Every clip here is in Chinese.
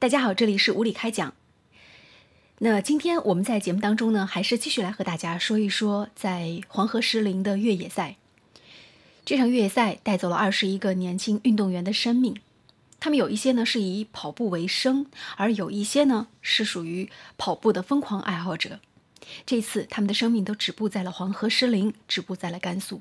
大家好，这里是无理开讲。那今天我们在节目当中呢，还是继续来和大家说一说在黄河石林的越野赛。这场越野赛带走了二十一个年轻运动员的生命，他们有一些呢是以跑步为生，而有一些呢是属于跑步的疯狂爱好者。这次他们的生命都止步在了黄河石林，止步在了甘肃。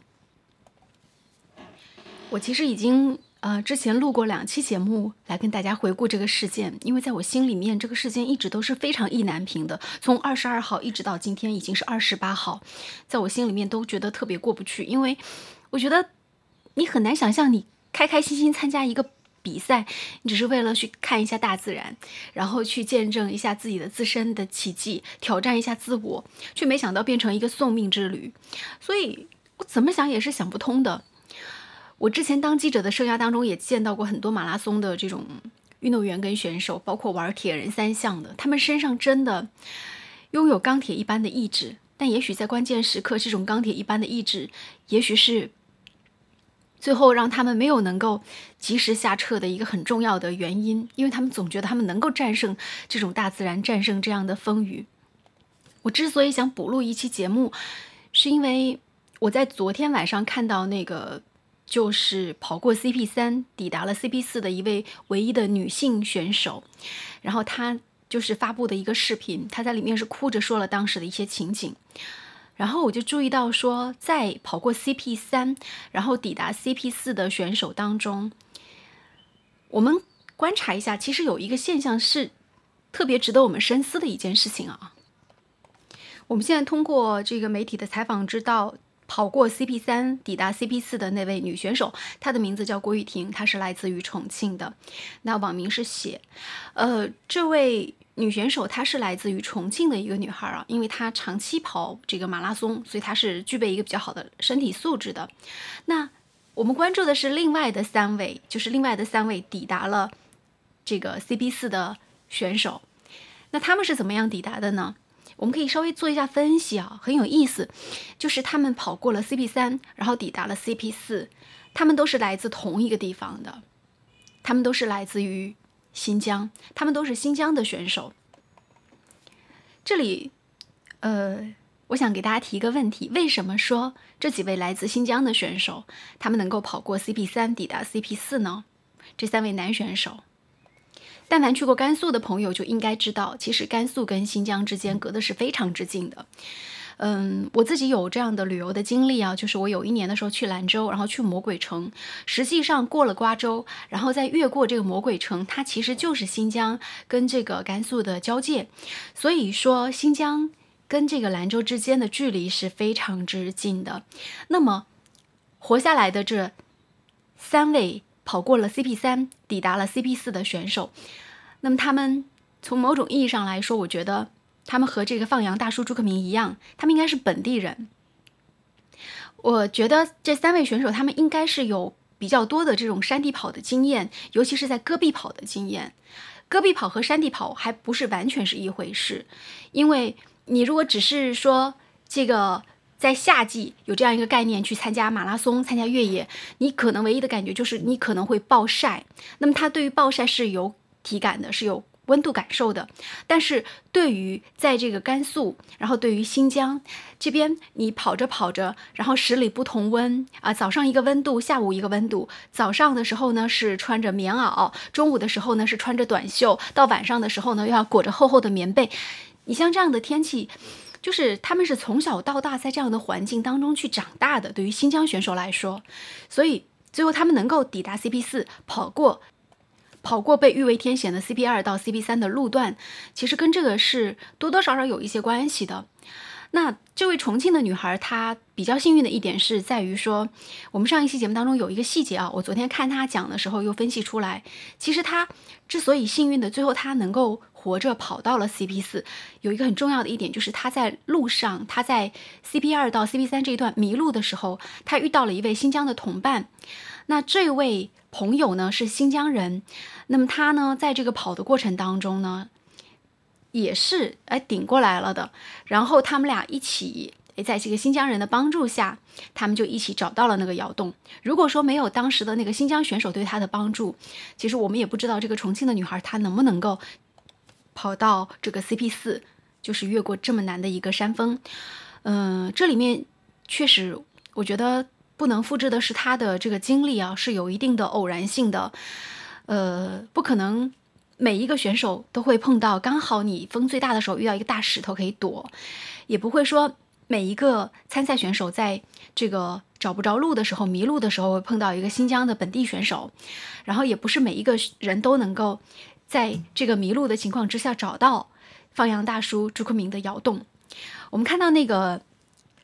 我其实已经。呃，之前录过两期节目来跟大家回顾这个事件，因为在我心里面，这个事件一直都是非常意难平的。从二十二号一直到今天已经是二十八号，在我心里面都觉得特别过不去，因为我觉得你很难想象，你开开心心参加一个比赛，你只是为了去看一下大自然，然后去见证一下自己的自身的奇迹，挑战一下自我，却没想到变成一个送命之旅，所以我怎么想也是想不通的。我之前当记者的生涯当中，也见到过很多马拉松的这种运动员跟选手，包括玩铁人三项的，他们身上真的拥有钢铁一般的意志。但也许在关键时刻，这种钢铁一般的意志，也许是最后让他们没有能够及时下撤的一个很重要的原因，因为他们总觉得他们能够战胜这种大自然，战胜这样的风雨。我之所以想补录一期节目，是因为我在昨天晚上看到那个。就是跑过 CP 三，抵达了 CP 四的一位唯一的女性选手，然后她就是发布的一个视频，她在里面是哭着说了当时的一些情景，然后我就注意到说，在跑过 CP 三，然后抵达 CP 四的选手当中，我们观察一下，其实有一个现象是特别值得我们深思的一件事情啊。我们现在通过这个媒体的采访知道。跑过 CP 三抵达 CP 四的那位女选手，她的名字叫郭雨婷，她是来自于重庆的，那网名是写。呃，这位女选手她是来自于重庆的一个女孩啊，因为她长期跑这个马拉松，所以她是具备一个比较好的身体素质的。那我们关注的是另外的三位，就是另外的三位抵达了这个 CP 四的选手，那他们是怎么样抵达的呢？我们可以稍微做一下分析啊，很有意思，就是他们跑过了 CP 三，然后抵达了 CP 四，他们都是来自同一个地方的，他们都是来自于新疆，他们都是新疆的选手。这里，呃，我想给大家提一个问题：为什么说这几位来自新疆的选手，他们能够跑过 CP 三，抵达 CP 四呢？这三位男选手。但凡去过甘肃的朋友就应该知道，其实甘肃跟新疆之间隔的是非常之近的。嗯，我自己有这样的旅游的经历啊，就是我有一年的时候去兰州，然后去魔鬼城，实际上过了瓜州，然后再越过这个魔鬼城，它其实就是新疆跟这个甘肃的交界。所以说，新疆跟这个兰州之间的距离是非常之近的。那么，活下来的这三位。跑过了 CP 三，抵达了 CP 四的选手，那么他们从某种意义上来说，我觉得他们和这个放羊大叔朱克明一样，他们应该是本地人。我觉得这三位选手他们应该是有比较多的这种山地跑的经验，尤其是在戈壁跑的经验。戈壁跑和山地跑还不是完全是一回事，因为你如果只是说这个。在夏季有这样一个概念，去参加马拉松、参加越野，你可能唯一的感觉就是你可能会暴晒。那么它对于暴晒是有体感的，是有温度感受的。但是对于在这个甘肃，然后对于新疆这边，你跑着跑着，然后十里不同温啊，早上一个温度，下午一个温度。早上的时候呢是穿着棉袄，中午的时候呢是穿着短袖，到晚上的时候呢又要裹着厚厚的棉被。你像这样的天气。就是他们是从小到大在这样的环境当中去长大的，对于新疆选手来说，所以最后他们能够抵达 CP 四，跑过跑过被誉为天险的 CP 二到 CP 三的路段，其实跟这个是多多少少有一些关系的。那这位重庆的女孩，她比较幸运的一点是在于说，我们上一期节目当中有一个细节啊，我昨天看她讲的时候又分析出来，其实她之所以幸运的，最后她能够。活着跑到了 CP 四，有一个很重要的一点就是她在路上，她在 CP 二到 CP 三这一段迷路的时候，她遇到了一位新疆的同伴。那这位朋友呢是新疆人，那么他呢在这个跑的过程当中呢，也是哎顶过来了的。然后他们俩一起诶，在这个新疆人的帮助下，他们就一起找到了那个窑洞。如果说没有当时的那个新疆选手对他的帮助，其实我们也不知道这个重庆的女孩她能不能够跑到这个 CP 四，就是越过这么难的一个山峰。嗯，这里面确实，我觉得不能复制的是他的这个经历啊，是有一定的偶然性的。呃，不可能每一个选手都会碰到刚好你风最大的时候遇到一个大石头可以躲，也不会说。每一个参赛选手在这个找不着路的时候、迷路的时候，会碰到一个新疆的本地选手，然后也不是每一个人都能够在这个迷路的情况之下找到放羊大叔朱克明的窑洞。我们看到那个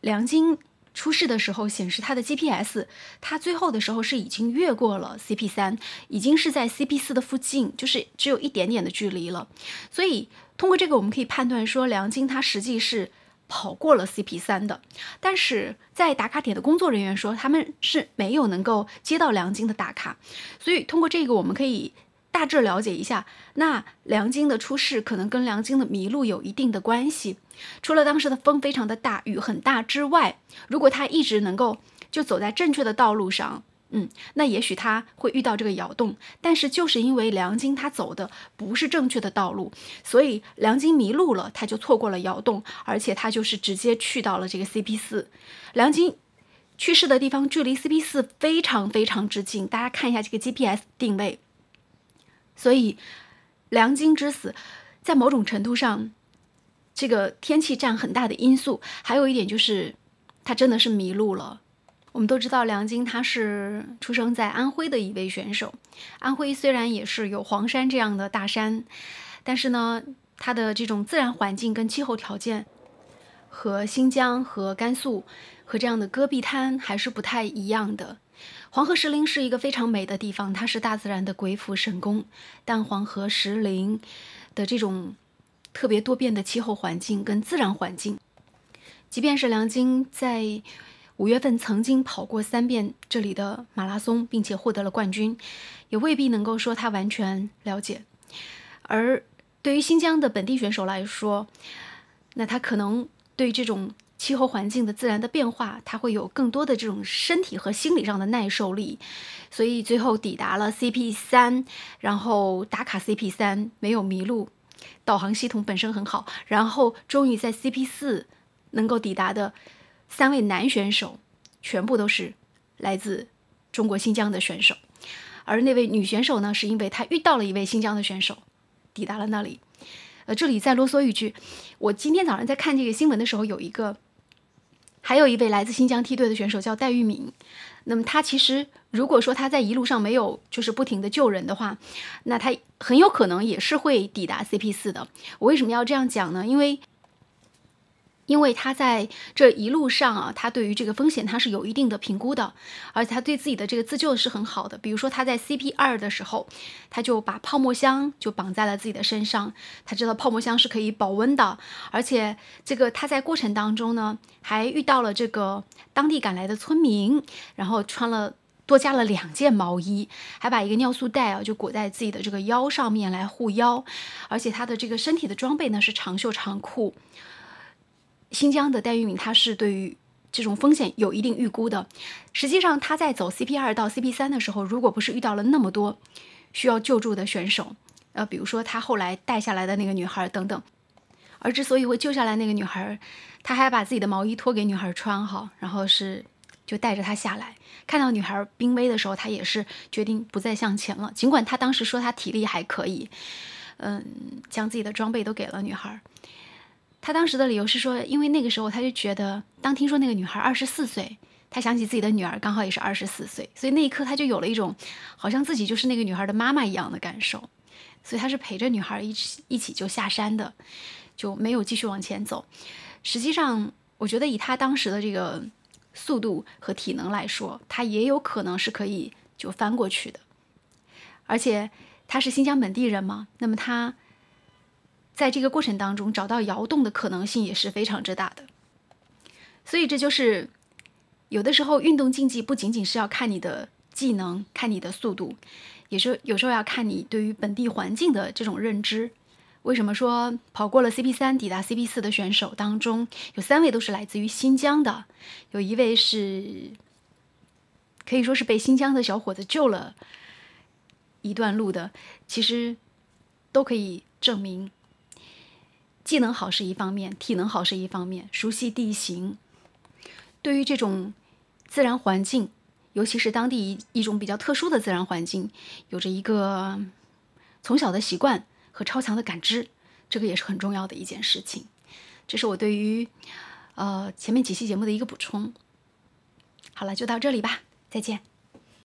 梁晶出事的时候，显示他的 GPS，他最后的时候是已经越过了 CP 三，已经是在 CP 四的附近，就是只有一点点的距离了。所以通过这个，我们可以判断说，梁晶他实际是。跑过了 CP 三的，但是在打卡点的工作人员说他们是没有能够接到梁晶的打卡，所以通过这个我们可以大致了解一下，那梁晶的出事可能跟梁晶的迷路有一定的关系。除了当时的风非常的大，雨很大之外，如果他一直能够就走在正确的道路上。嗯，那也许他会遇到这个窑洞，但是就是因为梁晶他走的不是正确的道路，所以梁晶迷路了，他就错过了窑洞，而且他就是直接去到了这个 CP 四。梁晶去世的地方距离 CP 四非常非常之近，大家看一下这个 GPS 定位。所以梁晶之死，在某种程度上，这个天气占很大的因素，还有一点就是他真的是迷路了。我们都知道梁晶他是出生在安徽的一位选手。安徽虽然也是有黄山这样的大山，但是呢，它的这种自然环境跟气候条件和新疆和甘肃和这样的戈壁滩还是不太一样的。黄河石林是一个非常美的地方，它是大自然的鬼斧神工。但黄河石林的这种特别多变的气候环境跟自然环境，即便是梁晶在。五月份曾经跑过三遍这里的马拉松，并且获得了冠军，也未必能够说他完全了解。而对于新疆的本地选手来说，那他可能对这种气候环境的自然的变化，他会有更多的这种身体和心理上的耐受力，所以最后抵达了 CP 三，然后打卡 CP 三没有迷路，导航系统本身很好，然后终于在 CP 四能够抵达的。三位男选手全部都是来自中国新疆的选手，而那位女选手呢，是因为她遇到了一位新疆的选手，抵达了那里。呃，这里再啰嗦一句，我今天早上在看这个新闻的时候，有一个，还有一位来自新疆梯队的选手叫戴玉敏。那么他其实如果说他在一路上没有就是不停的救人的话，那他很有可能也是会抵达 CP 四的。我为什么要这样讲呢？因为。因为他在这一路上啊，他对于这个风险他是有一定的评估的，而且他对自己的这个自救是很好的。比如说他在 CP 二的时候，他就把泡沫箱就绑在了自己的身上，他知道泡沫箱是可以保温的，而且这个他在过程当中呢，还遇到了这个当地赶来的村民，然后穿了多加了两件毛衣，还把一个尿素袋啊就裹在自己的这个腰上面来护腰，而且他的这个身体的装备呢是长袖长裤。新疆的戴玉敏，他是对于这种风险有一定预估的。实际上，他在走 CP 二到 CP 三的时候，如果不是遇到了那么多需要救助的选手，呃，比如说他后来带下来的那个女孩等等，而之所以会救下来那个女孩，他还把自己的毛衣脱给女孩穿哈，然后是就带着她下来。看到女孩濒危的时候，他也是决定不再向前了。尽管他当时说他体力还可以，嗯，将自己的装备都给了女孩。他当时的理由是说，因为那个时候他就觉得，当听说那个女孩二十四岁，他想起自己的女儿刚好也是二十四岁，所以那一刻他就有了一种好像自己就是那个女孩的妈妈一样的感受，所以他是陪着女孩一起一起就下山的，就没有继续往前走。实际上，我觉得以他当时的这个速度和体能来说，他也有可能是可以就翻过去的，而且他是新疆本地人嘛，那么他。在这个过程当中，找到窑洞的可能性也是非常之大的。所以这就是有的时候运动竞技不仅仅是要看你的技能、看你的速度，也是有时候要看你对于本地环境的这种认知。为什么说跑过了 CP 三抵达 CP 四的选手当中，有三位都是来自于新疆的，有一位是可以说是被新疆的小伙子救了一段路的，其实都可以证明，技能好是一方面，体能好是一方面，熟悉地形，对于这种自然环境，尤其是当地一一种比较特殊的自然环境，有着一个从小的习惯。和超强的感知，这个也是很重要的一件事情。这是我对于呃前面几期节目的一个补充。好了，就到这里吧，再见。